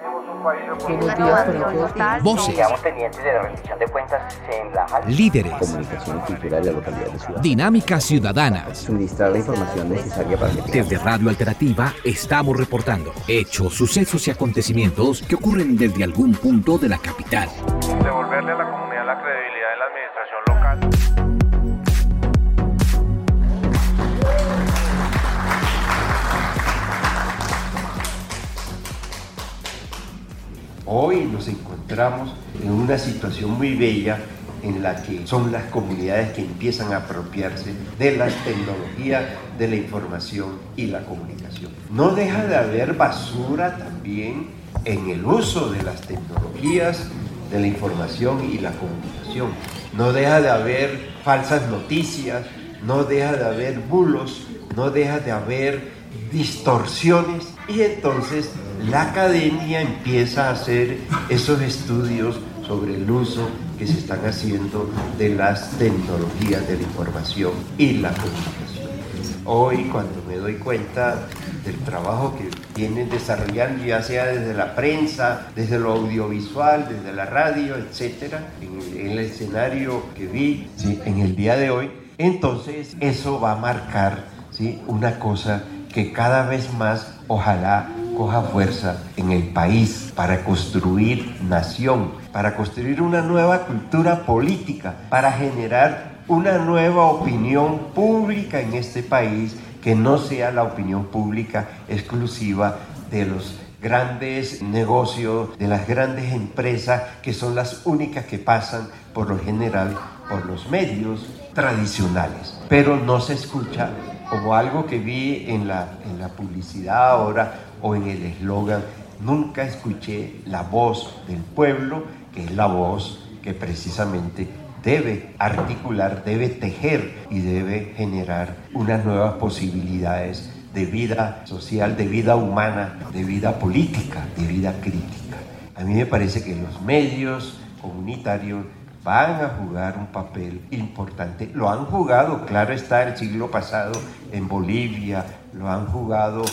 Buenos días para todos. Voces. Quedamos pendientes de la rendición de cuentas en la Líderes. Comunicación y cultura de la localidad de Ciudad. Dinámicas ciudadanas. Suministrar la información necesaria para que Desde Radio Alternativa estamos reportando hechos, sucesos y acontecimientos que ocurren desde algún punto de la capital. Hoy nos encontramos en una situación muy bella en la que son las comunidades que empiezan a apropiarse de las tecnologías de la información y la comunicación. No deja de haber basura también en el uso de las tecnologías de la información y la comunicación. No deja de haber falsas noticias, no deja de haber bulos, no deja de haber distorsiones y entonces la academia empieza a hacer esos estudios sobre el uso que se están haciendo de las tecnologías de la información y la comunicación. Hoy cuando me doy cuenta del trabajo que vienen desarrollando, ya sea desde la prensa, desde lo audiovisual, desde la radio, etcétera, en, el escenario que vi ¿sí? en el día de hoy, entonces eso va a marcar ¿sí? una cosa que cada vez más ojalá coja fuerza en el país para construir nación, para construir una nueva cultura política, para generar una nueva opinión pública en este país que no sea la opinión pública exclusiva de los grandes negocios, de las grandes empresas que son las únicas que pasan por lo general por los medios tradicionales. Pero no se escucha como algo que vi en la, en la publicidad ahora o en el eslogan, nunca escuché la voz del pueblo, que es la voz que precisamente debe articular, debe tejer y debe generar unas nuevas posibilidades de vida social, de vida humana, de vida política, de vida crítica. A mí me parece que los medios comunitarios van a jugar un papel importante. Lo han jugado, claro está, el siglo pasado en Bolivia, lo han jugado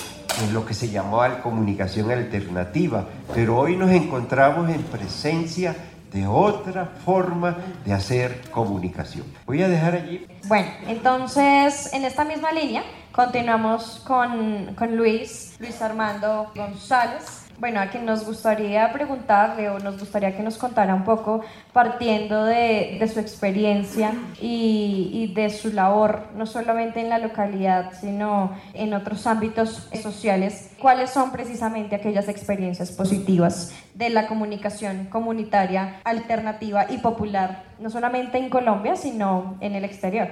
en lo que se llamó comunicación alternativa, pero hoy nos encontramos en presencia de otra forma de hacer comunicación. Voy a dejar allí. Bueno, entonces en esta misma línea continuamos con, con Luis, Luis Armando González. Bueno, a quien nos gustaría preguntarle o nos gustaría que nos contara un poco, partiendo de, su experiencia y, y, de su labor, no solamente en la localidad, sino en otros ámbitos sociales, cuáles son precisamente aquellas experiencias positivas de la comunicación comunitaria alternativa y popular, no solamente en Colombia, sino en el exterior.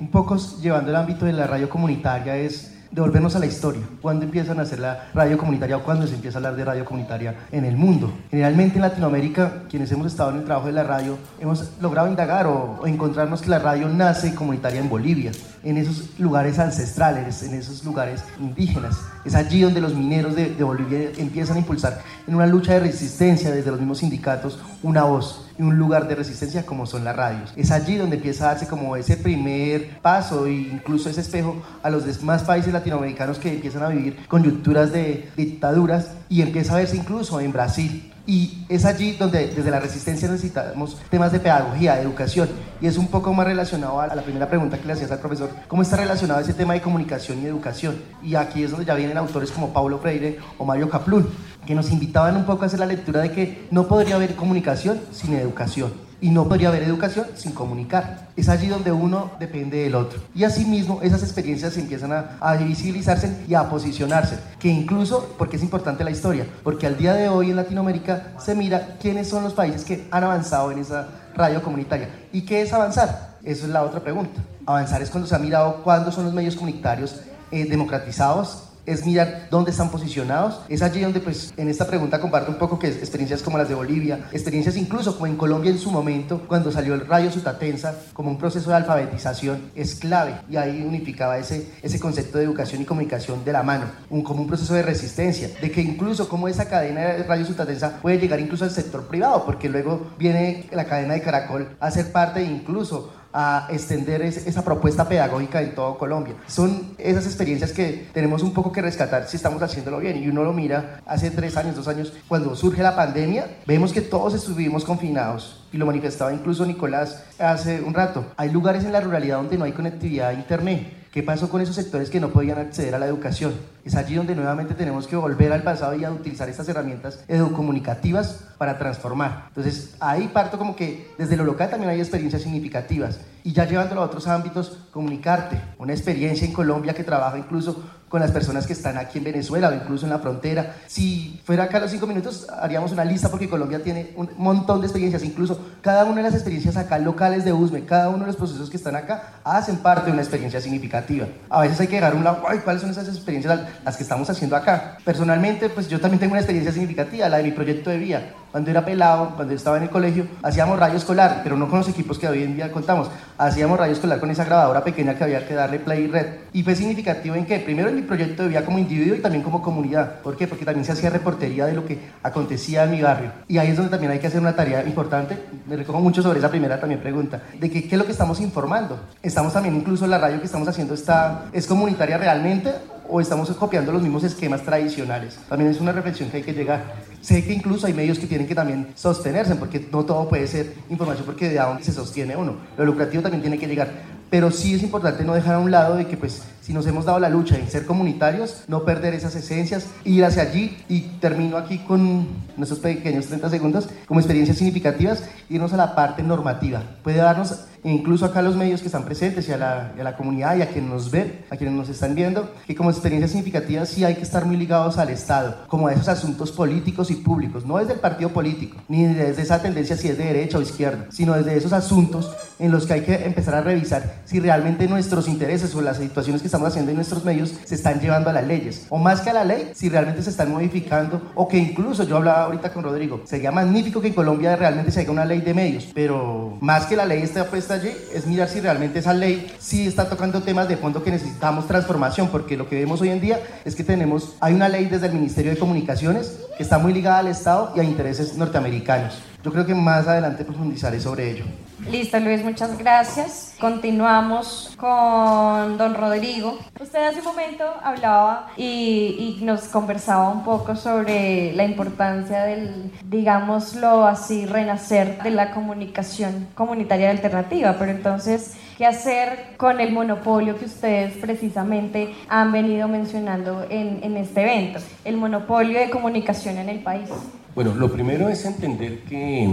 Un poco llevando el ámbito de la radio comunitaria es devolvernos a la historia. ¿Cuándo empiezan a hacer la radio comunitaria o cuándo se empieza a hablar de radio comunitaria en el mundo? Generalmente en Latinoamérica, quienes hemos estado en el trabajo de la radio, hemos logrado indagar o, o encontrarnos que la radio nace comunitaria en Bolivia, en esos lugares ancestrales, en esos lugares indígenas. Es allí donde los mineros de, Bolivia empiezan a impulsar en una lucha de resistencia desde los mismos sindicatos una voz y un lugar de resistencia como son las radios. Es allí donde empieza a darse como ese primer paso e incluso ese espejo a los demás países latinoamericanos que empiezan a vivir coyunturas de dictaduras y empieza a verse incluso en Brasil y es allí donde desde la resistencia necesitamos temas de pedagogía, de educación. Y es un poco más relacionado a la primera pregunta que le hacías al profesor, ¿cómo está relacionado ese tema de comunicación y educación? Y aquí es donde ya vienen autores como Paulo Freire o Mario Kaplun, que nos invitaban un poco a hacer la lectura de que no podría haber comunicación sin educación. Y no podría haber educación sin comunicar. Es allí donde uno depende del otro. Y asimismo, esas experiencias empiezan a, a visibilizarse y a posicionarse. Que incluso, porque es importante la historia, porque al día de hoy en Latinoamérica se mira quiénes son los países que han avanzado en esa radio comunitaria. ¿Y qué es avanzar? Eso es la otra pregunta. Avanzar es cuando se ha mirado cuándo son los medios comunitarios eh, democratizados es mirar dónde están posicionados. Es allí donde, pues, en esta pregunta comparto un poco que experiencias como las de Bolivia, experiencias incluso como en Colombia en su momento, cuando salió el rayo Sutatensa como un proceso de alfabetización, es clave. Y ahí unificaba ese, ese concepto de educación y comunicación de la mano, un, como un proceso de resistencia, de que incluso como esa cadena de rayo Sutatensa puede llegar incluso al sector privado, porque luego viene la cadena de Caracol a ser parte incluso a extender esa propuesta pedagógica en todo Colombia. Son esas experiencias que tenemos un poco que rescatar si estamos haciéndolo bien. Y uno lo mira hace tres años, dos años, cuando surge la pandemia, vemos que todos estuvimos confinados y lo manifestaba incluso Nicolás hace un rato. Hay lugares en la ruralidad donde no hay conectividad a Internet. ¿Qué pasó con esos sectores que no podían acceder a la educación? Es allí donde nuevamente tenemos que volver al pasado y a utilizar estas herramientas educomunicativas para transformar. Entonces, ahí parto como que desde lo local también hay experiencias significativas. Y ya llevándolo a otros ámbitos, comunicarte. Una experiencia en Colombia que trabaja incluso con las personas que están aquí en Venezuela o incluso en la frontera. Si fuera acá a los cinco minutos, haríamos una lista porque Colombia tiene un montón de experiencias. Incluso cada una de las experiencias acá locales de USME, cada uno de los procesos que están acá, hacen parte de una experiencia significativa. A veces hay que a un lado, ¿cuáles son esas experiencias las que estamos haciendo acá? Personalmente, pues yo también tengo una experiencia significativa, la de mi proyecto de vía. Cuando era pelado, cuando estaba en el colegio, hacíamos rayo escolar, pero no con los equipos que hoy en día contamos. Hacíamos rayo escolar con esa grabadora pequeña que había que darle play y red. Y fue significativo en que, primero en mi proyecto de vida como individuo y también como comunidad. ¿Por qué? Porque también se hacía reportería de lo que acontecía en mi barrio. Y ahí es donde también hay que hacer una tarea importante. Me recojo mucho sobre esa primera también pregunta, de que, qué es lo que estamos informando. Estamos también, incluso la radio que estamos haciendo está, es comunitaria realmente o estamos copiando los mismos esquemas tradicionales. También es una reflexión que hay que llegar. Sé que incluso hay medios que tienen que también sostenerse, porque no todo puede ser información porque de dónde se sostiene uno. Lo lucrativo también tiene que llegar. Pero sí es importante no dejar a un lado de que pues si nos hemos dado la lucha en ser comunitarios, no perder esas esencias, ir hacia allí y termino aquí con nuestros pequeños 30 segundos como experiencias significativas, irnos a la parte normativa. Puede darnos incluso acá a los medios que están presentes y a, la, a la comunidad y a quienes nos ven, a quienes nos están viendo, que como experiencias significativas sí hay que estar muy ligados al Estado, como a esos asuntos políticos y públicos, no desde el partido político, ni desde esa tendencia si es de derecha o izquierda, sino desde esos asuntos en los que hay que empezar a revisar si realmente nuestros intereses o las situaciones que estamos haciendo en nuestros medios se están llevando a las leyes. O más que a la ley, si realmente se están modificando o que incluso yo hablaba ahorita con Rodrigo, sería magnífico que en Colombia realmente se haga una ley de medios, pero más que la ley esté puesta allí es mirar si realmente esa ley sí está tocando temas de fondo que necesitamos transformación, porque lo que vemos hoy en día es que tenemos, hay una ley desde el Ministerio de Comunicaciones que está muy ligada al Estado y a intereses norteamericanos. Yo creo que más adelante profundizaré sobre ello. Listo, Luis, muchas gracias. Continuamos con don Rodrigo. Usted hace un momento hablaba y, nos conversaba un poco sobre la importancia del, digámoslo así, renacer de la comunicación comunitaria alternativa, pero entonces, ¿qué hacer con el monopolio que ustedes precisamente han venido mencionando en, en este evento? El monopolio de comunicación en el país. Bueno, lo primero es entender que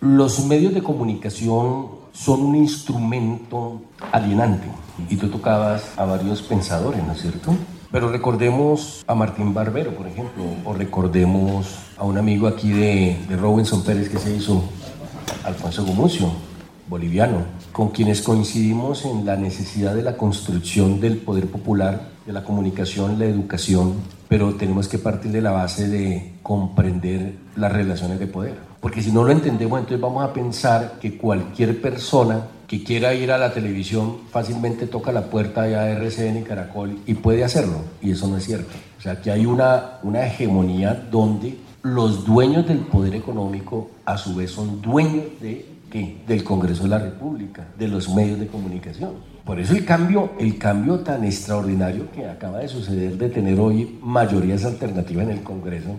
los medios de comunicación son un instrumento alienante. Y tú tocabas a varios pensadores, ¿no es cierto? Pero recordemos a Martín Barbero, por ejemplo, o recordemos a un amigo aquí de, de Robinson Pérez que se hizo, Alfonso Gumucio, boliviano, con quienes coincidimos en la necesidad de la construcción del poder popular, de la comunicación, la educación, pero tenemos que partir de la base de comprender las relaciones de poder. Porque si no lo entendemos, entonces vamos a pensar que cualquier persona que quiera ir a la televisión fácilmente toca la puerta de RCN y Caracol y puede hacerlo. Y eso no es cierto. O sea, que hay una, una hegemonía donde los dueños del poder económico a su vez son dueños de, ¿qué? del Congreso de la República, de los medios de comunicación. Por eso el cambio, el cambio tan extraordinario que acaba de suceder de tener hoy mayorías alternativas en el Congreso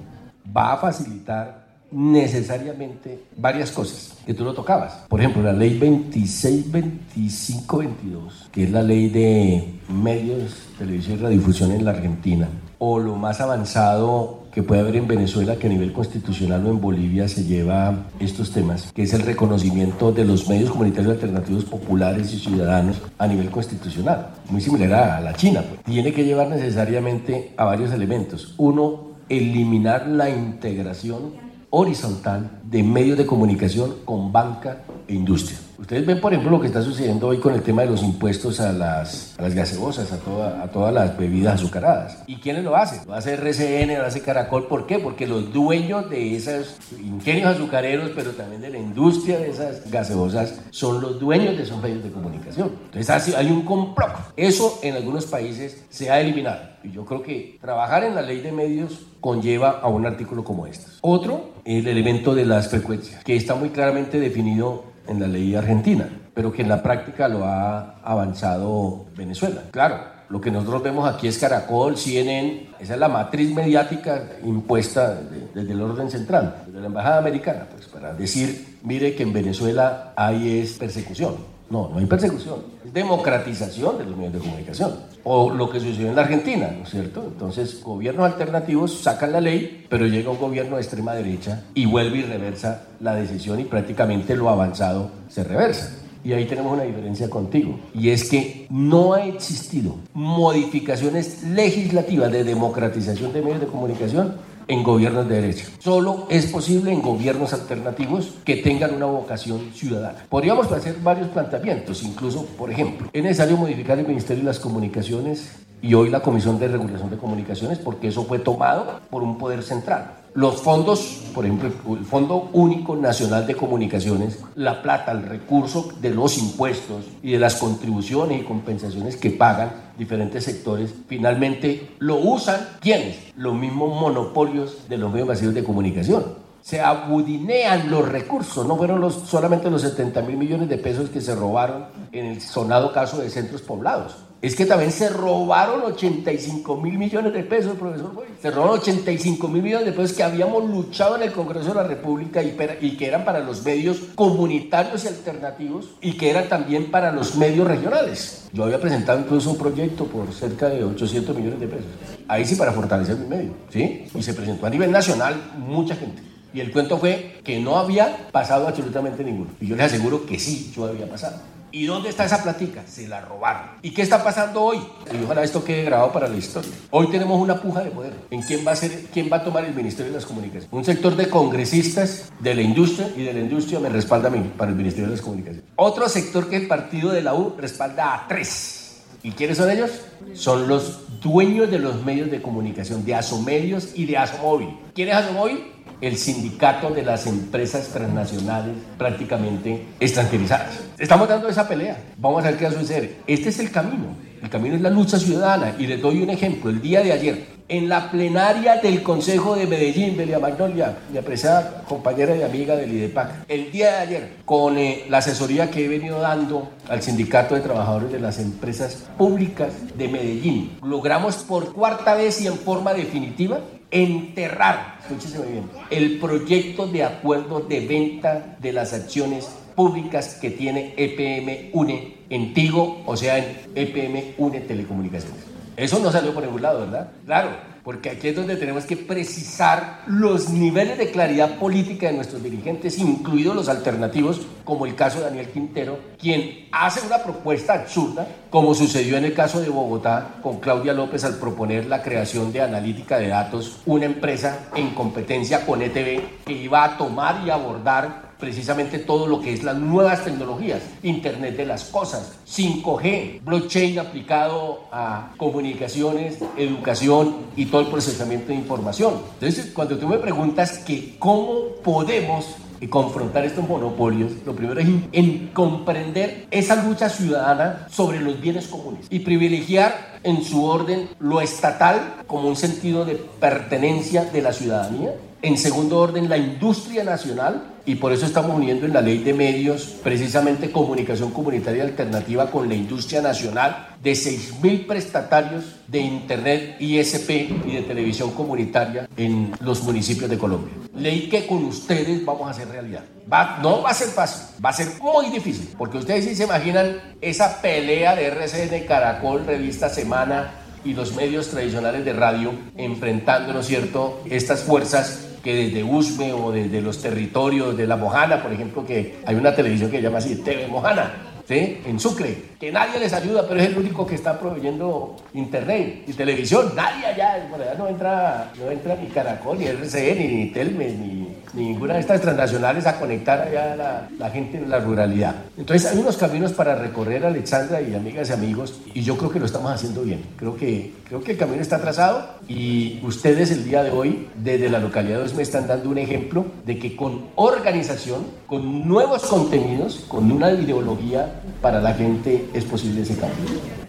va a facilitar necesariamente varias cosas que tú lo tocabas. Por ejemplo, la ley 262522, que es la ley de medios, televisión y radiodifusión en la Argentina, o lo más avanzado que puede haber en Venezuela, que a nivel constitucional o en Bolivia se lleva estos temas, que es el reconocimiento de los medios comunitarios alternativos populares y ciudadanos a nivel constitucional, muy similar a la China. Pues. Tiene que llevar necesariamente a varios elementos. Uno, eliminar la integración horizontal de medios de comunicación con banca e industria. Ustedes ven, por ejemplo, lo que está sucediendo hoy con el tema de los impuestos a las, a las gaseosas, a, toda, a todas las bebidas azucaradas. ¿Y quiénes lo hacen? Lo hace RCN, lo hace Caracol. ¿Por qué? Porque los dueños de esos ingenios azucareros, pero también de la industria de esas gaseosas, son los dueños de esos medios de comunicación. Entonces hay un complot. Eso en algunos países se ha eliminado. Y yo creo que trabajar en la ley de medios conlleva a un artículo como este. Otro, el elemento de las frecuencias, que está muy claramente definido en la ley argentina, pero que en la práctica lo ha avanzado Venezuela. Claro, lo que nosotros vemos aquí es Caracol, CNN, esa es la matriz mediática impuesta desde, el orden central, desde la Embajada Americana, pues para decir, mire que en Venezuela hay es persecución. No, no hay persecución, democratización de los medios de comunicación. O lo que sucedió en la Argentina, ¿no es cierto? Entonces, gobiernos alternativos sacan la ley, pero llega un gobierno de extrema derecha y vuelve y reversa la decisión y prácticamente lo avanzado se reversa. Y ahí tenemos una diferencia contigo. Y es que no ha existido modificaciones legislativas de democratización de medios de comunicación en gobiernos de derecha. Solo es posible en gobiernos alternativos que tengan una vocación ciudadana. Podríamos hacer varios planteamientos, incluso, por ejemplo, es necesario modificar el Ministerio de las Comunicaciones y hoy la Comisión de Regulación de Comunicaciones porque eso fue tomado por un poder central. Los fondos, por ejemplo, el Fondo Único Nacional de Comunicaciones, la plata, el recurso de los impuestos y de las contribuciones y compensaciones que pagan diferentes sectores, finalmente lo usan ¿quiénes? Los mismos monopolios de los medios masivos de comunicación se abudinean los recursos, no fueron los, solamente los 70 mil millones de pesos que se robaron en el sonado caso de centros poblados. Es que también se robaron 85 mil millones de pesos, profesor Boy. Se robaron 85 mil millones de pesos que habíamos luchado en el Congreso de la República y, que eran para los medios comunitarios y alternativos y que eran también para los medios regionales. Yo había presentado incluso un proyecto por cerca de 800 millones de pesos. Ahí sí para fortalecer mi medio, ¿sí? Y se presentó a nivel nacional mucha gente. Y el cuento fue que no había pasado absolutamente ninguno. Y yo les aseguro que sí, yo había pasado. ¿Y dónde está esa platica? Se la robaron. ¿Y qué está pasando hoy? Y ojalá esto quede grabado para la historia. Hoy tenemos una puja de poder. ¿En quién va a ser, quién va a tomar el Ministerio de las Comunicaciones? Un sector de congresistas de la industria y de la industria me respalda a mí para el Ministerio de las Comunicaciones. Otro sector que el partido de la U respalda a tres. ¿Y quiénes son ellos? Son los dueños de los medios de comunicación, de Asomedios y de Asomóvil. ¿Quién es Asomóvil? El sindicato de las empresas transnacionales prácticamente extranjerizadas. Estamos dando esa pelea. Vamos a ver qué va a suceder. Este es el camino. El camino es la lucha ciudadana. Y les doy un ejemplo. El día de ayer, en la plenaria del Consejo de Medellín, Belia Magnolia, mi apreciada compañera y amiga del IDEPAC, el día de ayer, con eh, la asesoría que he venido dando al Sindicato de Trabajadores de las Empresas Públicas de Medellín, logramos por cuarta vez y en forma definitiva enterrar, muy bien, el proyecto de acuerdo de venta de las acciones públicas que tiene EPM UNE en Tigo, o sea, en EPM UNE Telecomunicaciones. Eso no salió por ningún lado, ¿verdad? Claro, porque aquí es donde tenemos que precisar los niveles de claridad política de nuestros dirigentes, incluidos los alternativos, como el caso de Daniel Quintero, quien hace una propuesta absurda, como sucedió en el caso de Bogotá con Claudia López al proponer la creación de analítica de datos, una empresa en competencia con ETV que iba a tomar y abordar precisamente todo lo que es las nuevas tecnologías, Internet de las Cosas, 5G, blockchain aplicado a comunicaciones, educación y todo el procesamiento de información. Entonces, cuando tú me preguntas que cómo podemos confrontar estos monopolios, lo primero es en comprender esa lucha ciudadana sobre los bienes comunes y privilegiar en su orden lo estatal como un sentido de pertenencia de la ciudadanía en segundo orden, la industria nacional, y por eso estamos uniendo en la ley de medios precisamente comunicación comunitaria alternativa con la industria nacional de 6.000 prestatarios de Internet, ISP y de televisión comunitaria en los municipios de Colombia. Ley que con ustedes vamos a hacer realidad. Va, no va a ser fácil, va a ser muy difícil, porque ustedes sí se imaginan esa pelea de RCN, Caracol, Revista Semana, y los medios tradicionales de radio enfrentando, ¿no es cierto?, estas fuerzas que desde Usme o desde los territorios de la Mojana, por ejemplo, que hay una televisión que se llama así, TV Mojana, ¿sí? en Sucre, que nadie les ayuda, pero es el único que está proveyendo internet y televisión. Nadie allá, por allá no entra, no entra ni Caracol, ni RCN, ni Telmes, ni, ninguna de estas transnacionales a conectar allá a la, la, gente en la ruralidad. Entonces hay unos caminos para recorrer, Alexandra y amigas y amigos, y yo creo que lo estamos haciendo bien. Creo que, creo que el camino está trazado y ustedes el día de hoy, desde la localidad me están dando un ejemplo de que con organización, con nuevos contenidos, con una ideología para la gente es posible ese cambio.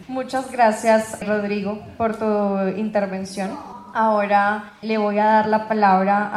Muchas gracias, Rodrigo, por tu intervención. Ahora le voy a dar la palabra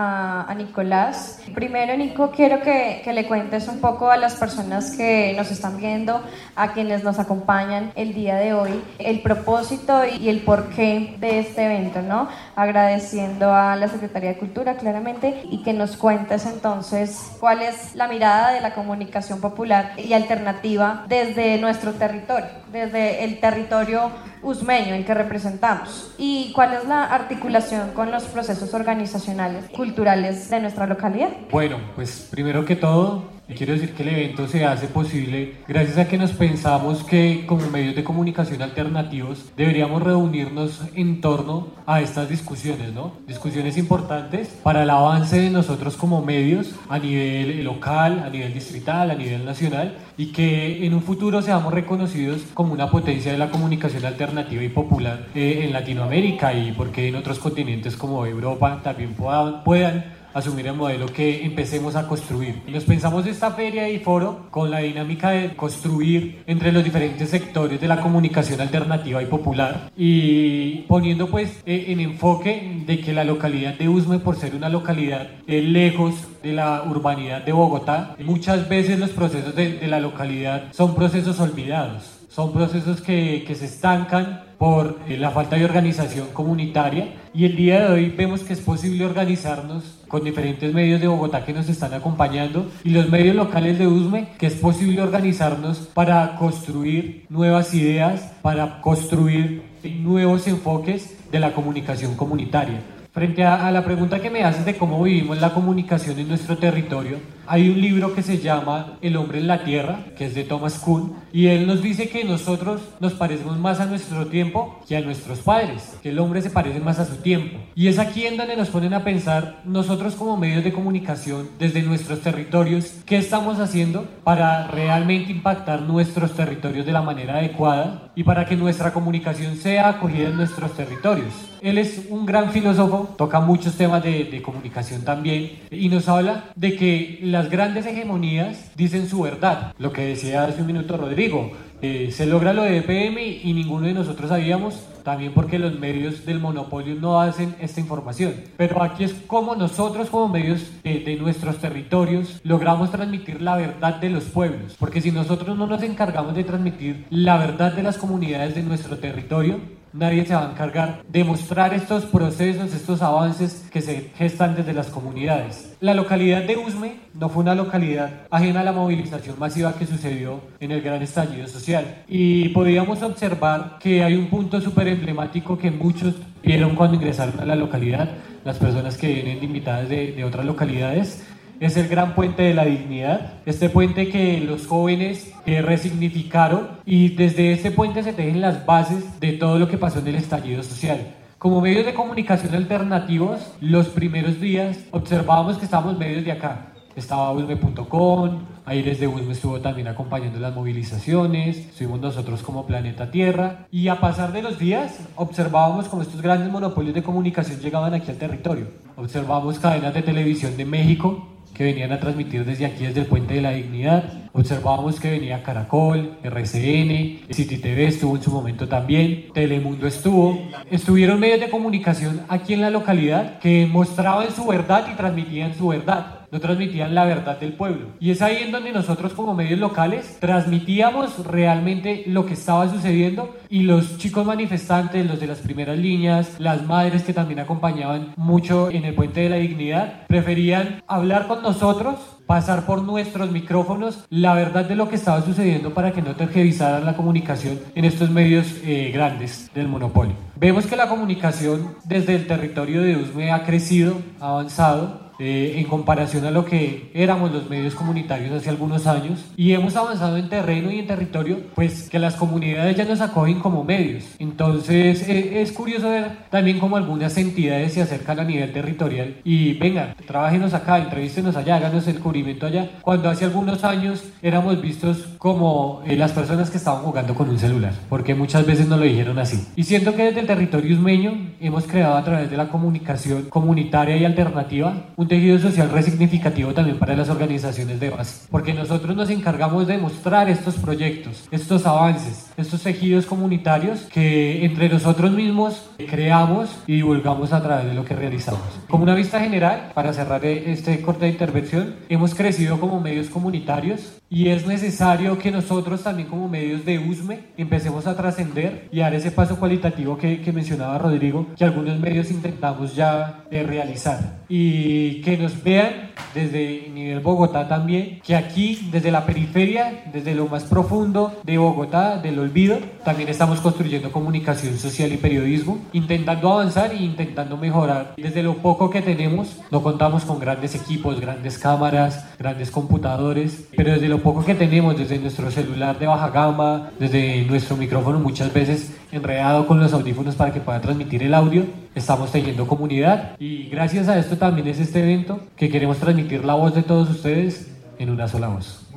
a, Nicolás. Primero, Nico, quiero que, que, le cuentes un poco a las personas que nos están viendo, a quienes nos acompañan el día de hoy, el propósito y el porqué de este evento, ¿no? Agradeciendo a la Secretaría de Cultura, claramente, y que nos cuentes entonces cuál es la mirada de la comunicación popular y alternativa desde nuestro territorio, desde el territorio usmeño, el que representamos, y cuál es la articulación con los procesos organizacionales, culturales de nuestra localidad. Bueno, pues primero que todo, quiero decir que el evento se hace posible gracias a que nos pensamos que como medios de comunicación alternativos deberíamos reunirnos en torno a estas discusiones, ¿no? Discusiones importantes para el avance de nosotros como medios a nivel local, a nivel distrital, a nivel nacional y que en un futuro seamos reconocidos como una potencia de la comunicación alternativa y popular eh, en Latinoamérica y porque en otros continentes como Europa también puedan, puedan asumir el modelo que empecemos a construir. Nos pensamos esta feria y foro con la dinámica de construir entre los diferentes sectores de la comunicación alternativa y popular y poniendo pues eh, en enfoque de que la localidad de Usme por ser una localidad eh, lejos de la urbanidad de Bogotá, muchas veces los procesos de, de la localidad son procesos olvidados son procesos que, que, se estancan por eh, la falta de organización comunitaria y el día de hoy vemos que es posible organizarnos con diferentes medios de Bogotá que nos están acompañando y los medios locales de USME, que es posible organizarnos para construir nuevas ideas, para construir nuevos enfoques de la comunicación comunitaria. Frente a, a, la pregunta que me haces de cómo vivimos la comunicación en nuestro territorio, hay un libro que se llama El hombre en la tierra, que es de Thomas Kuhn, y él nos dice que nosotros nos parecemos más a nuestro tiempo que a nuestros padres, que el hombre se parece más a su tiempo. Y es aquí en donde nos ponen a pensar nosotros como medios de comunicación desde nuestros territorios, qué estamos haciendo para realmente impactar nuestros territorios de la manera adecuada y para que nuestra comunicación sea acogida en nuestros territorios. Él es un gran filósofo, toca muchos temas de, de comunicación también y nos habla de que las grandes hegemonías dicen su verdad. Lo que decía hace un minuto Rodrigo, eh, se logra lo de EPM y ninguno de nosotros sabíamos, también porque los medios del monopolio no hacen esta información. Pero aquí es como nosotros como medios de, de nuestros territorios logramos transmitir la verdad de los pueblos. Porque si nosotros no nos encargamos de transmitir la verdad de las comunidades de nuestro territorio, nadie se va a encargar de mostrar estos procesos, estos avances que se gestan desde las comunidades. La localidad de Usme no fue una localidad ajena a la movilización masiva que sucedió en el gran estallido social y podíamos observar que hay un punto súper emblemático que muchos vieron cuando ingresaron a la localidad, las personas que vienen invitadas de, de otras localidades, es el gran puente de la dignidad, este puente que los jóvenes eh, resignificaron y desde este puente se tejen las bases de todo lo que pasó en el estallido social. Como medios de comunicación alternativos, los primeros días observábamos que estábamos medios de acá. Estaba usme.com, Aires de Usme estuvo también acompañando las movilizaciones, estuvimos nosotros como Planeta Tierra y a pasar de los días observábamos como estos grandes monopolios de comunicación llegaban aquí al territorio. Observamos cadenas de televisión de México que venían a transmitir desde aquí, desde el Puente de la Dignidad. Observábamos que venía Caracol, RCN, City TV estuvo en su momento también, Telemundo estuvo. Estuvieron medios de comunicación aquí en la localidad que mostraban su verdad y transmitían su verdad no transmitían la verdad del pueblo. Y es ahí en donde nosotros como medios locales transmitíamos realmente lo que estaba sucediendo y los chicos manifestantes, los de las primeras líneas, las madres que también acompañaban mucho en el Puente de la Dignidad, preferían hablar con nosotros pasar por nuestros micrófonos la verdad de lo que estaba sucediendo para que no tergiversaran la comunicación en estos medios eh, grandes del monopolio. Vemos que la comunicación desde el territorio de Usme ha crecido, ha avanzado, eh, en comparación a lo que éramos los medios comunitarios hace algunos años y hemos avanzado en terreno y en territorio, pues que las comunidades ya nos acogen como medios. Entonces eh, es curioso ver también como algunas entidades se acercan a nivel territorial y vengan, trabajenos acá, entrevístenos allá, háganos el cubrimiento allá, cuando hace algunos años éramos vistos como eh, las personas que estaban jugando con un celular, porque muchas veces nos lo dijeron así. Y siento que desde el territorio usmeño hemos creado a través de la comunicación comunitaria y alternativa un tejido social resignificativo también para las organizaciones de base, porque nosotros nos encargamos de mostrar estos proyectos, estos avances, estos tejidos comunitarios que entre nosotros mismos creamos y divulgamos a través de lo que realizamos. Como una vista general, para cerrar este corte de intervención, hemos crecido como medios comunitarios y es necesario que nosotros también como medios de USME empecemos a trascender y dar ese paso cualitativo que, que, mencionaba Rodrigo, que algunos medios intentamos ya de realizar. Y que nos vean desde nivel Bogotá también, que aquí desde la periferia, desde lo más profundo de Bogotá, del olvido, también estamos construyendo comunicación social y periodismo, intentando avanzar e intentando mejorar. Desde lo poco que tenemos, no contamos con grandes equipos, grandes cámaras, grandes computadores, pero desde lo poco que tenemos desde nuestro celular de baja gama, desde nuestro micrófono muchas veces enredado con los audífonos para que pueda transmitir el audio, estamos teniendo comunidad y gracias a esto también es este evento que queremos transmitir la voz de todos ustedes en una sola voz.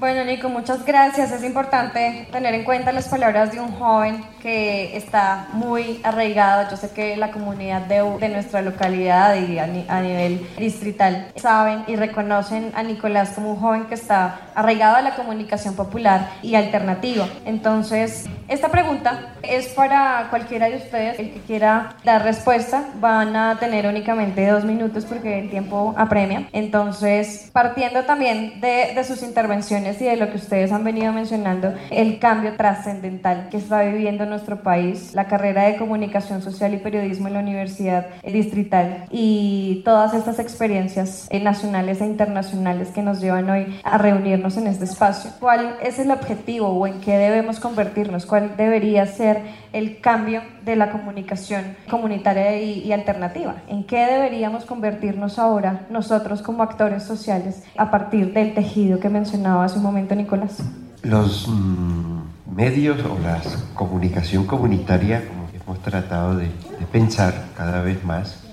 Bueno, Nico, muchas gracias. Es importante tener en cuenta las palabras de un joven que está muy arraigado. Yo sé que la comunidad de, nuestra localidad y a, a, nivel distrital saben y reconocen a Nicolás como un joven que está arraigado a la comunicación popular y alternativa. Entonces, esta pregunta es para cualquiera de ustedes. El que quiera dar respuesta van a tener únicamente dos minutos porque el tiempo apremia. Entonces, partiendo también de, de sus intervenciones, y de lo que ustedes han venido mencionando, el cambio trascendental que está viviendo nuestro país, la carrera de comunicación social y periodismo en la Universidad Distrital y todas estas experiencias nacionales e internacionales que nos llevan hoy a reunirnos en este espacio. ¿Cuál es el objetivo o en qué debemos convertirnos? ¿Cuál debería ser el cambio de la comunicación comunitaria y, y, alternativa. ¿En qué deberíamos convertirnos ahora nosotros como actores sociales a partir del tejido que mencionaba hace un momento Nicolás? Los mmm, medios o la comunicación comunitaria, como hemos tratado de, de pensar cada vez más,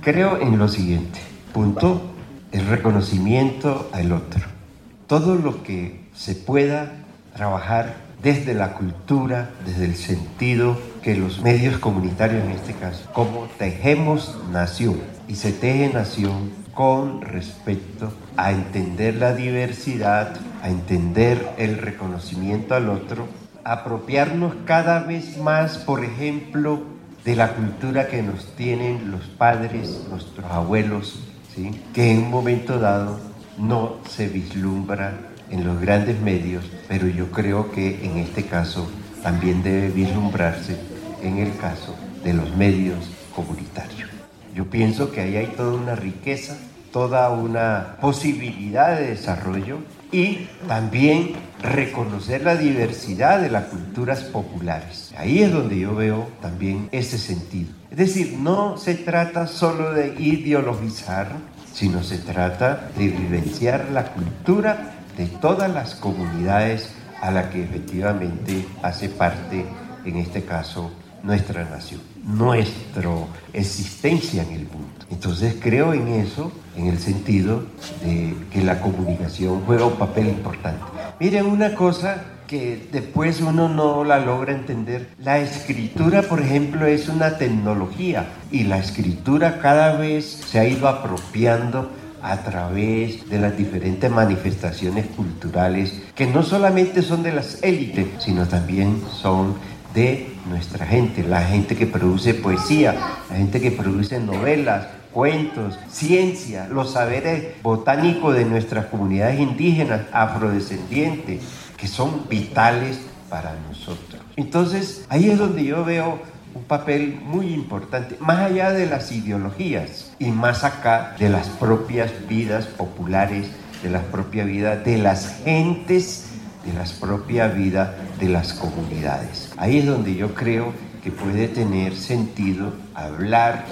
creo en lo siguiente. Punto, el reconocimiento al otro. Todo lo que se pueda trabajar desde la cultura, desde el sentido que los medios comunitarios en este caso, como tejemos nación y se teje nación con respecto a entender la diversidad, a entender el reconocimiento al otro, apropiarnos cada vez más, por ejemplo, de la cultura que nos tienen los padres, nuestros abuelos, ¿sí? que en un momento dado no se vislumbra en los grandes medios, pero yo creo que en este caso también debe vislumbrarse en el caso de los medios comunitarios. Yo pienso que ahí hay toda una riqueza, toda una posibilidad de desarrollo y también reconocer la diversidad de las culturas populares. Ahí es donde yo veo también ese sentido. Es decir, no se trata solo de ideologizar, sino se trata de vivenciar la cultura de todas las comunidades a la que efectivamente hace parte, en este caso, nuestra nación, nuestra existencia en el mundo. Entonces creo en eso, en el sentido de que la comunicación juega un papel importante. Miren una cosa que después uno no la logra entender. La escritura, por ejemplo, es una tecnología y la escritura cada vez se ha ido apropiando a través de las diferentes manifestaciones culturales que no solamente son de las élites, sino también son de nuestra gente, la gente que produce poesía, la gente que produce novelas, cuentos, ciencia, los saberes botánicos de nuestras comunidades indígenas, afrodescendientes, que son vitales para nosotros. Entonces, ahí es donde yo veo un papel muy importante, más allá de las ideologías y más acá de las propias vidas populares, de las propias vidas de las gentes, de las propias vidas de las comunidades. Ahí es donde yo creo que puede tener sentido hablar,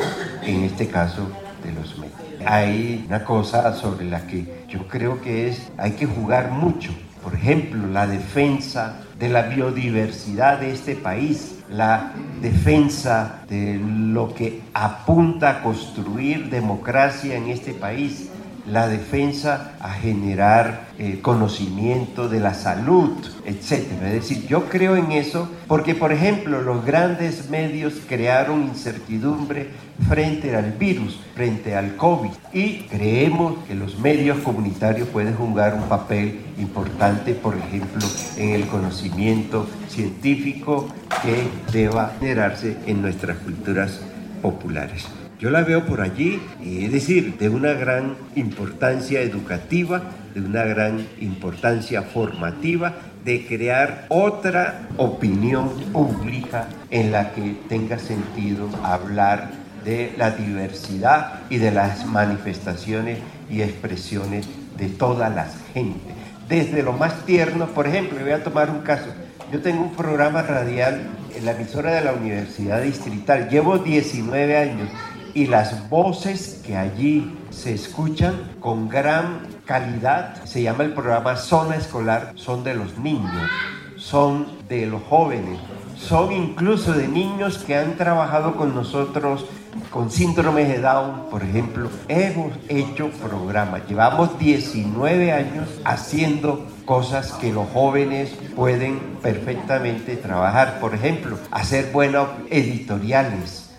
en este caso, de los medios. Hay una cosa sobre la que yo creo que es, hay que jugar mucho. Por ejemplo, la defensa de la biodiversidad de este país, la defensa de lo que apunta a construir democracia en este país, la defensa a generar eh, conocimiento de la salud, etc. Es decir, yo creo en eso porque, por ejemplo, los grandes medios crearon incertidumbre frente al virus, frente al COVID. Y creemos que los medios comunitarios pueden jugar un papel importante, por ejemplo, en el conocimiento científico que deba generarse en nuestras culturas populares. Yo la veo por allí, es decir, de una gran importancia educativa, de una gran importancia formativa, de crear otra opinión pública en la que tenga sentido hablar de la diversidad y de las manifestaciones y expresiones de toda la gente. Desde lo más tierno, por ejemplo, voy a tomar un caso. Yo tengo un programa radial en la emisora de la Universidad Distrital. Llevo 19 años y las voces que allí se escuchan con gran calidad, se llama el programa Zona Escolar, son de los niños, son de los jóvenes, son incluso de niños que han trabajado con nosotros con síndrome de Down, por ejemplo, hemos hecho programas. Llevamos 19 años haciendo cosas que los jóvenes pueden perfectamente trabajar. Por ejemplo, hacer buenos editoriales.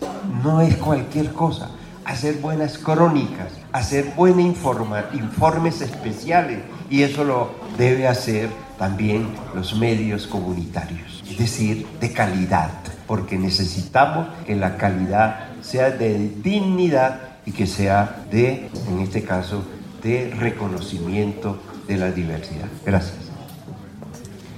No es cualquier cosa. Hacer buenas crónicas, hacer buenos informes especiales. Y eso lo debe hacer también los medios comunitarios. Es decir, de calidad. Porque necesitamos que la calidad sea de dignidad y que sea de, en este caso, de reconocimiento de la diversidad. Gracias.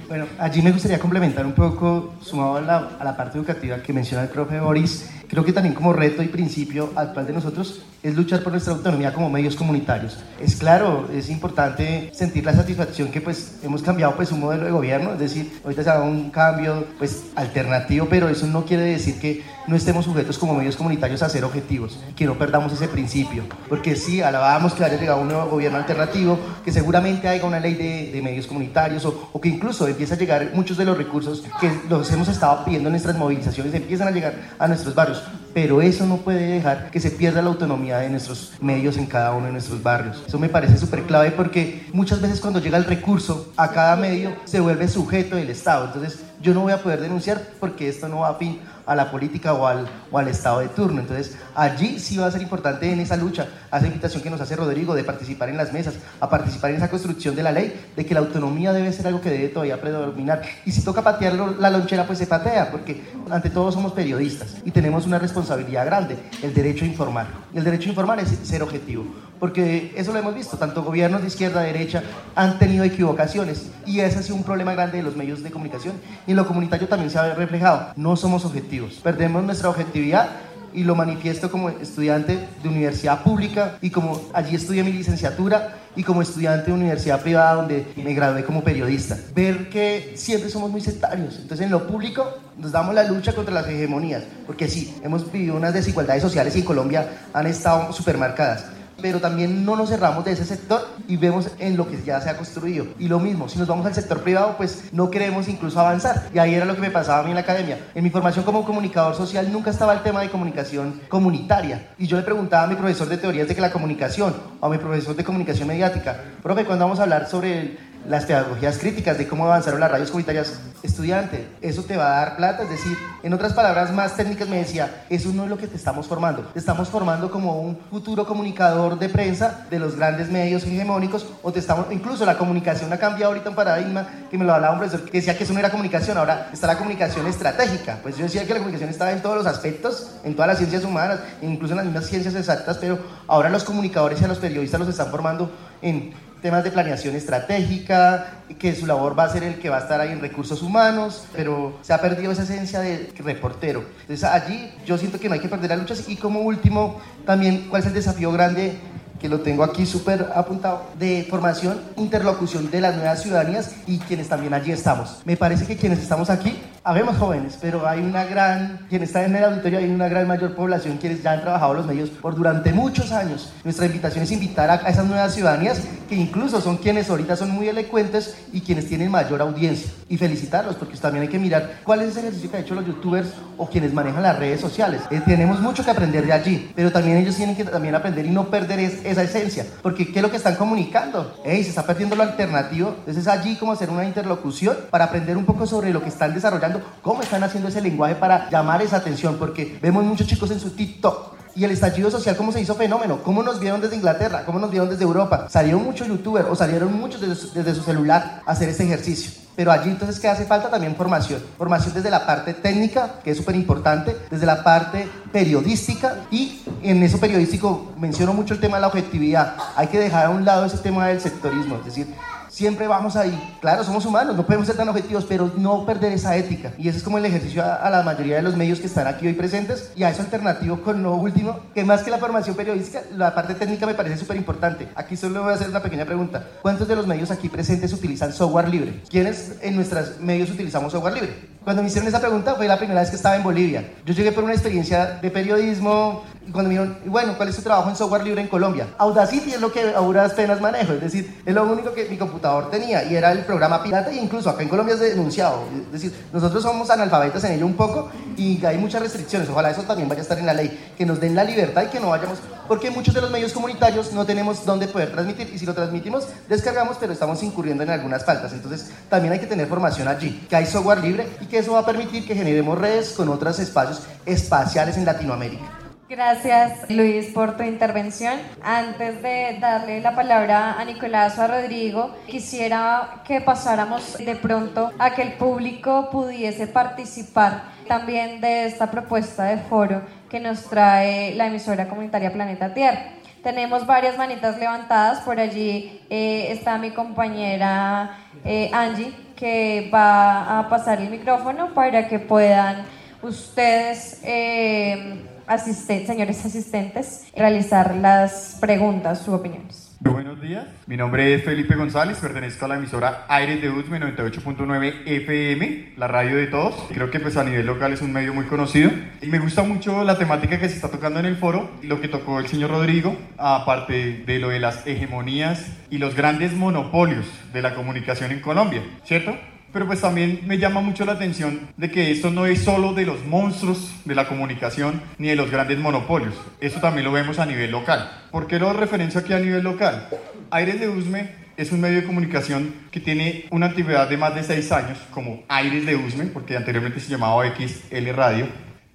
Bueno, allí me gustaría complementar un poco, sumado a la, a la parte educativa que menciona el profe Boris, creo que también como reto y principio actual de nosotros es luchar por nuestra autonomía como medios comunitarios. Es claro, es importante sentir la satisfacción que pues hemos cambiado pues un modelo de gobierno, es decir, ahorita se ha dado un cambio pues alternativo, pero eso no quiere decir que no estemos sujetos como medios comunitarios a ser objetivos, que no perdamos ese principio, porque sí, alabamos que haya llegado un nuevo gobierno alternativo, que seguramente haya una ley de, medios comunitarios o, o, que incluso empiece a llegar muchos de los recursos que los hemos estado pidiendo en nuestras movilizaciones, empiezan a llegar a nuestros barrios, pero eso no puede dejar que se pierda la autonomía de nuestros medios en cada uno de nuestros barrios. Eso me parece súper clave porque muchas veces cuando llega el recurso a cada medio se vuelve sujeto del Estado. Entonces yo no voy a poder denunciar porque esto no va a fin a la política o al, o al estado de turno. Entonces, allí sí va a ser importante en esa lucha, a esa invitación que nos hace Rodrigo de participar en las mesas, a participar en esa construcción de la ley, de que la autonomía debe ser algo que debe todavía predominar. Y si toca patear la lonchera, pues se patea, porque ante todo somos periodistas y tenemos una responsabilidad grande, el derecho a informar. El derecho a informar es ser objetivo, porque eso lo hemos visto, tanto gobiernos de izquierda, derecha han tenido equivocaciones y ese ha sido un problema grande de los medios de comunicación y en lo comunitario también se ha reflejado. No somos objetivos, perdemos nuestra objetividad y lo manifiesto como estudiante de universidad pública y como allí estudié mi licenciatura y como estudiante de universidad privada donde me gradué como periodista. Ver que siempre somos muy sectarios. Entonces en lo público nos damos la lucha contra las hegemonías, porque sí, hemos vivido unas desigualdades sociales y en Colombia han estado supermarcadas pero también no nos cerramos de ese sector y vemos en lo que ya se ha construido. Y lo mismo, si nos vamos al sector privado, pues no queremos incluso avanzar. Y ahí era lo que me pasaba a mí en la academia. En mi formación como comunicador social nunca estaba el tema de comunicación comunitaria. Y yo le preguntaba a mi profesor de teorías de que la comunicación, o a mi profesor de comunicación mediática, profe, cuando vamos a hablar sobre el, las pedagogías críticas de cómo avanzaron las radios comunitarias, estudiante, eso te va a dar plata, es decir, en otras palabras más técnicas me decía, eso no es lo que te estamos formando, te estamos formando como un futuro comunicador de prensa de los grandes medios hegemónicos, o te estamos, incluso la comunicación ha cambiado ahorita un paradigma, que me lo hablaba un profesor que decía que eso no era comunicación, ahora está la comunicación estratégica, pues yo decía que la comunicación estaba en todos los aspectos, en todas las ciencias humanas, incluso en las mismas ciencias exactas, pero ahora los comunicadores y a los periodistas los están formando en temas de planeación estratégica, que su labor va a ser el que va a estar ahí en recursos humanos, pero se ha perdido esa esencia de reportero. Entonces allí yo siento que no hay que perder las luchas y como último también cuál es el desafío grande que lo tengo aquí súper apuntado, de formación, interlocución de las nuevas ciudadanías y quienes también allí estamos. Me parece que quienes estamos aquí habemos jóvenes, pero hay una gran, quien está en el auditorio, hay una gran mayor población quienes ya han trabajado los medios por durante muchos años. Nuestra invitación es invitar a, esas nuevas ciudadanías que incluso son quienes ahorita son muy elocuentes y quienes tienen mayor audiencia. Y felicitarlos porque también hay que mirar cuál es ese ejercicio que han hecho los youtubers o quienes manejan las redes sociales. Eh, tenemos mucho que aprender de allí, pero también ellos tienen que también aprender y no perder es- esa esencia. Porque ¿qué es lo que están comunicando? Ey, se está perdiendo lo alternativo. Entonces es allí como hacer una interlocución para aprender un poco sobre lo que están desarrollando, cómo están haciendo ese lenguaje para llamar esa atención. Porque vemos muchos chicos en su TikTok y el estallido social, ¿cómo se hizo fenómeno? ¿Cómo nos vieron desde Inglaterra? ¿Cómo nos vieron desde Europa? Salieron muchos youtubers o salieron muchos desde su, celular a hacer este ejercicio. Pero allí entonces, ¿qué hace falta? También formación. Formación desde la parte técnica, que es súper importante, desde la parte periodística y en eso periodístico menciono mucho el tema de la objetividad. Hay que dejar a un lado ese tema del sectorismo, es decir, siempre vamos ahí. Claro, somos humanos, no podemos ser tan objetivos, pero no perder esa ética. Y ese es como el ejercicio a, la mayoría de los medios que están aquí hoy presentes. Y a eso alternativo con lo último, que más que la formación periodística, la parte técnica me parece súper importante. Aquí solo voy a hacer una pequeña pregunta. ¿Cuántos de los medios aquí presentes utilizan software libre? ¿Quiénes en nuestros medios utilizamos software libre? Cuando me hicieron esa pregunta fue la primera vez que estaba en Bolivia. Yo llegué por una experiencia de periodismo y cuando me dijeron, "Y bueno, ¿cuál es tu trabajo en software libre en Colombia? Audacity es lo que a duras penas manejo, es decir, es lo único que mi computador tenía y era el programa pirata y incluso acá en Colombia es denunciado. Es decir, nosotros somos analfabetas en ello un poco y hay muchas restricciones. Ojalá eso también vaya a estar en la ley, que nos den la libertad y que no vayamos, porque muchos de los medios comunitarios no tenemos dónde poder transmitir y si lo transmitimos, descargamos, pero estamos incurriendo en algunas faltas. Entonces, también hay que tener formación allí, que hay software libre y que eso va a permitir que generemos redes con otros espacios espaciales en Latinoamérica. Gracias Luis por tu intervención. Antes de darle la palabra a Nicolás o a Rodrigo, quisiera que pasáramos de pronto a que el público pudiese participar también de esta propuesta de foro que nos trae la emisora comunitaria Planeta Tierra. Tenemos varias manitas levantadas, por allí eh, está mi compañera eh, Angie que va a pasar el micrófono para que puedan ustedes... eh, asisten- señores asistentes, realizar las preguntas u opiniones. Buenos días, mi nombre es Felipe González, pertenezco a la emisora Aires de Usme 98.9 FM, la radio de todos. Creo que pues a nivel local es un medio muy conocido y me gusta mucho la temática que se está tocando en el foro, lo que tocó el señor Rodrigo, aparte de lo de las hegemonías y los grandes monopolios de la comunicación en Colombia, ¿cierto? Pero pues también me llama mucho la atención de que esto no es solo de los monstruos de la comunicación ni de los grandes monopolios. Esto también lo vemos a nivel local. ¿Por qué lo referencio aquí a nivel local? Aires de Usme es un medio de comunicación que tiene una antigüedad de más de seis años, como Aires de Usme, porque anteriormente se llamaba XL Radio,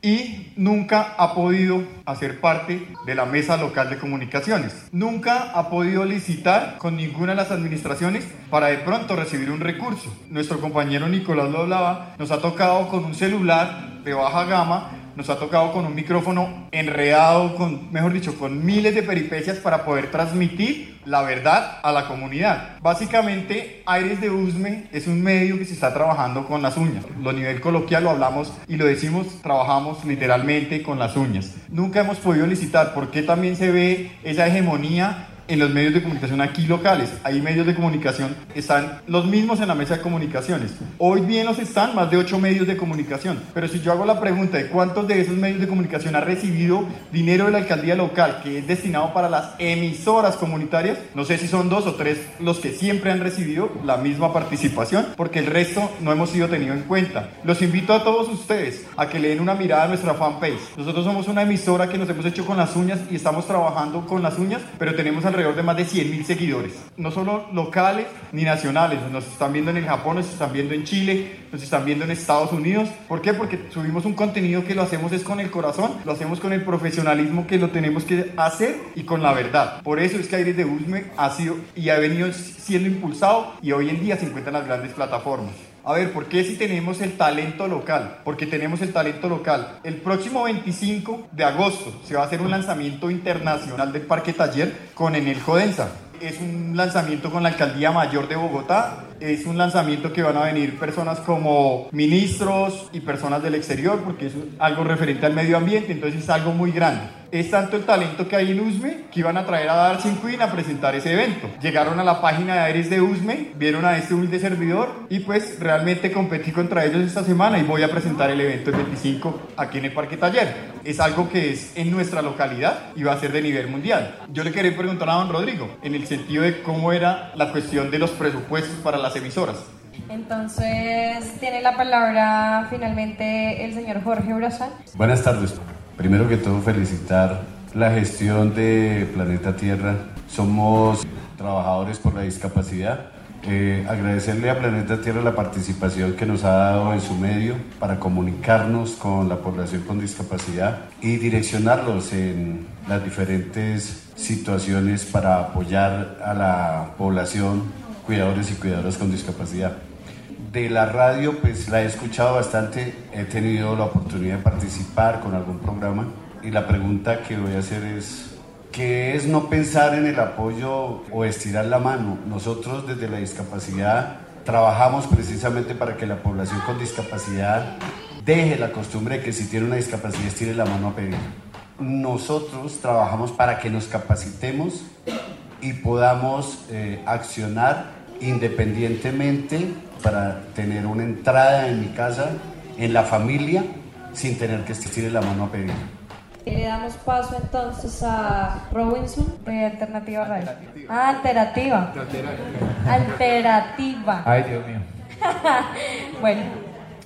y nunca ha podido hacer parte de la mesa local de comunicaciones. Nunca ha podido licitar con ninguna de las administraciones para de pronto recibir un recurso. Nuestro compañero Nicolás lo hablaba, nos ha tocado con un celular de baja gama nos ha tocado con un micrófono enredado, con, mejor dicho, con miles de peripecias para poder transmitir la verdad a la comunidad. Básicamente, Aires de Usme es un medio que se está trabajando con las uñas. Lo nivel coloquial lo hablamos y lo decimos, trabajamos literalmente con las uñas. Nunca hemos podido licitar. ¿Por qué también se ve esa hegemonía en los medios de comunicación aquí locales. Hay medios de comunicación, están los mismos en la mesa de comunicaciones. Hoy bien los están más de ocho medios de comunicación. Pero si yo hago la pregunta de cuántos de esos medios de comunicación ha recibido dinero de la alcaldía local que es destinado para las emisoras comunitarias, no sé si son dos o tres los que siempre han recibido la misma participación, porque el resto no hemos sido tenido en cuenta. Los invito a todos ustedes a que le den una mirada a nuestra fanpage. Nosotros somos una emisora que nos hemos hecho con las uñas y estamos trabajando con las uñas, pero tenemos alrededor de más de 100 mil seguidores. No solo locales ni nacionales, nos están viendo en el Japón, nos están viendo en Chile, nos están viendo en Estados Unidos. ¿Por qué? Porque subimos un contenido que lo hacemos es con el corazón, lo hacemos con el profesionalismo que lo tenemos que hacer y con la verdad. Por eso es que Aires de Usme ha sido y ha venido siendo impulsado y hoy en día se encuentra en las grandes plataformas. A ver, ¿por qué si tenemos el talento local? Porque tenemos el talento local. El próximo 25 de agosto se va a hacer un lanzamiento internacional del Parque Taller con Enel Jodensa. Es un lanzamiento con la Alcaldía Mayor de Bogotá, Es un lanzamiento que van a venir personas como ministros y personas del exterior, porque es algo referente al medio ambiente, entonces es algo muy grande es tanto el talento que hay en USME que iban a traer a Darcy Queen a presentar ese evento. Llegaron a la página de Aires de USME, vieron a este humilde servidor y pues realmente competí contra ellos esta semana y voy a presentar el evento el 25 aquí en el Parque Taller. Es algo que es en nuestra localidad y va a ser de nivel mundial. Yo le quería preguntar a don Rodrigo en el sentido de cómo era la cuestión de los presupuestos para las emisoras. Entonces, tiene la palabra finalmente el señor Jorge Brosán. Buenas tardes. Primero que todo, felicitar la gestión de Planeta Tierra. Somos trabajadores por la discapacidad. Eh, agradecerle a Planeta Tierra la participación que nos ha dado en su medio para comunicarnos con la población con discapacidad y direccionarlos en las diferentes situaciones para apoyar a la población, cuidadores y cuidadoras con discapacidad. De la radio, pues la he escuchado bastante, he tenido la oportunidad de participar con algún programa y la pregunta que voy a hacer es, ¿qué es no pensar en el apoyo o estirar la mano? Nosotros desde la discapacidad trabajamos precisamente para que la población con discapacidad deje la costumbre de que si tiene una discapacidad estire la mano a pedir. Nosotros trabajamos para que nos capacitemos y podamos eh, accionar independientemente para tener una entrada en mi casa, en la familia, sin tener que estirarle la mano a pedir. Le damos paso entonces a Robinson de Alternativa Radio. Ah, alternativa. Alternativa. Ay, Dios mío. bueno.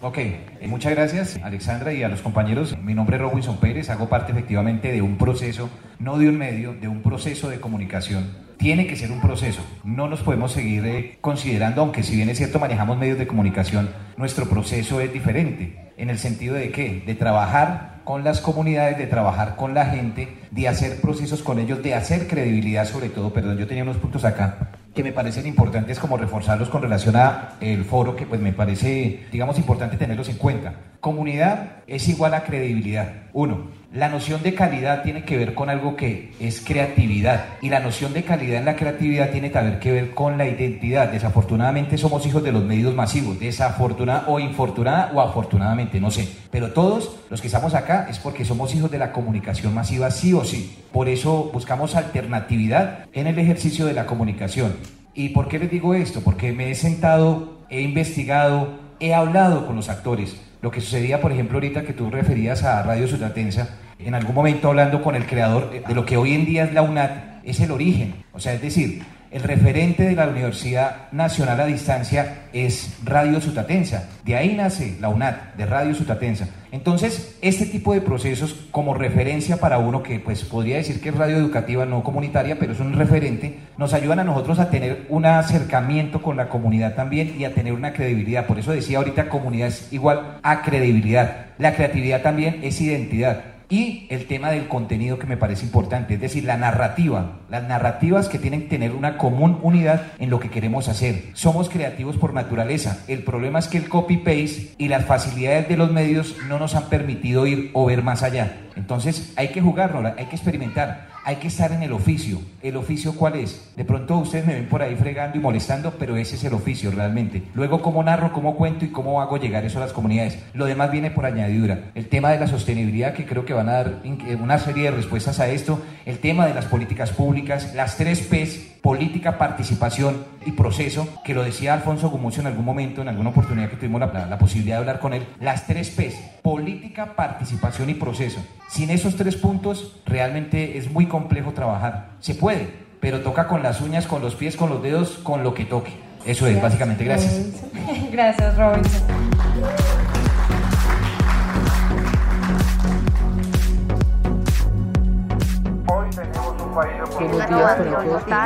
Ok, eh, muchas gracias Alexandra y a los compañeros. Mi nombre es Robinson Pérez, hago parte efectivamente de un proceso, no de un medio, de un proceso de comunicación tiene que ser un proceso. No nos podemos seguir eh, considerando, aunque si bien es cierto manejamos medios de comunicación, nuestro proceso es diferente. ¿En el sentido de qué? De trabajar con las comunidades, de trabajar con la gente, de hacer procesos con ellos, de hacer credibilidad sobre todo. Perdón, yo tenía unos puntos acá que me parecen importantes como reforzarlos con relación a el foro que pues me parece digamos importante tenerlos en cuenta. Comunidad es igual a credibilidad. Uno, la noción de calidad tiene que ver con algo que es creatividad y la noción de calidad en la creatividad tiene que ver con la identidad. Desafortunadamente somos hijos de los medios masivos, desafortunada o infortunada o afortunadamente, no sé. Pero todos los que estamos acá es porque somos hijos de la comunicación masiva sí o sí. Por eso buscamos alternatividad en el ejercicio de la comunicación. ¿Y por qué les digo esto? Porque me he sentado, he investigado, he hablado con los actores. Lo que sucedía, por ejemplo, ahorita que tú referías a Radio Sudatensa, en algún momento hablando con el creador de lo que hoy en día es la UNAT, es el origen. O sea, es decir, el referente de la Universidad Nacional a Distancia es Radio Sutatensa. De ahí nace la UNAT, de Radio Sutatensa. Entonces, este tipo de procesos como referencia para uno que pues podría decir que es radio educativa, no comunitaria, pero es un referente, nos ayudan a nosotros a tener un acercamiento con la comunidad también y a tener una credibilidad. Por eso decía ahorita comunidad es igual a credibilidad. La creatividad también es identidad y el tema del contenido que me parece importante, es decir, la narrativa, las narrativas que tienen que tener una común unidad en lo que queremos hacer. Somos creativos por naturaleza, el problema es que el copy-paste y las facilidades de los medios no nos han permitido ir o ver más allá. Entonces hay que jugarlo, hay que experimentar hay que estar en el oficio. ¿El oficio cuál es? De pronto ustedes me ven por ahí fregando y molestando, pero ese es el oficio realmente. Luego, ¿cómo narro, cómo cuento y cómo hago llegar eso a las comunidades? Lo demás viene por añadidura. El tema de la sostenibilidad, que creo que van a dar eh, una serie de respuestas a esto. El tema de las políticas públicas, las tres P's política, participación y proceso, que lo decía Alfonso Gumucio en algún momento, en alguna oportunidad que tuvimos la, la, posibilidad de hablar con él, las tres P's, política, participación y proceso. Sin esos tres puntos, realmente es muy complejo trabajar. Se puede, pero toca con las uñas, con los pies, con los dedos, con lo que toque. Eso es, básicamente. Gracias. Gracias, Robinson.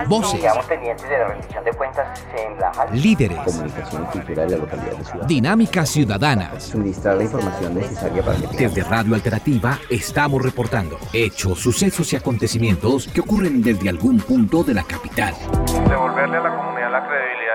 Voces. pendientes de la rendición de cuentas en la Líderes. Comunicación cultural de la localidad de Ciudad. Dinámicas ciudadanas. Suministrar la información necesaria para que Desde Radio Alternativa estamos reportando hechos, sucesos y acontecimientos que ocurren desde algún punto de la capital. Devolverle a la comunidad la credibilidad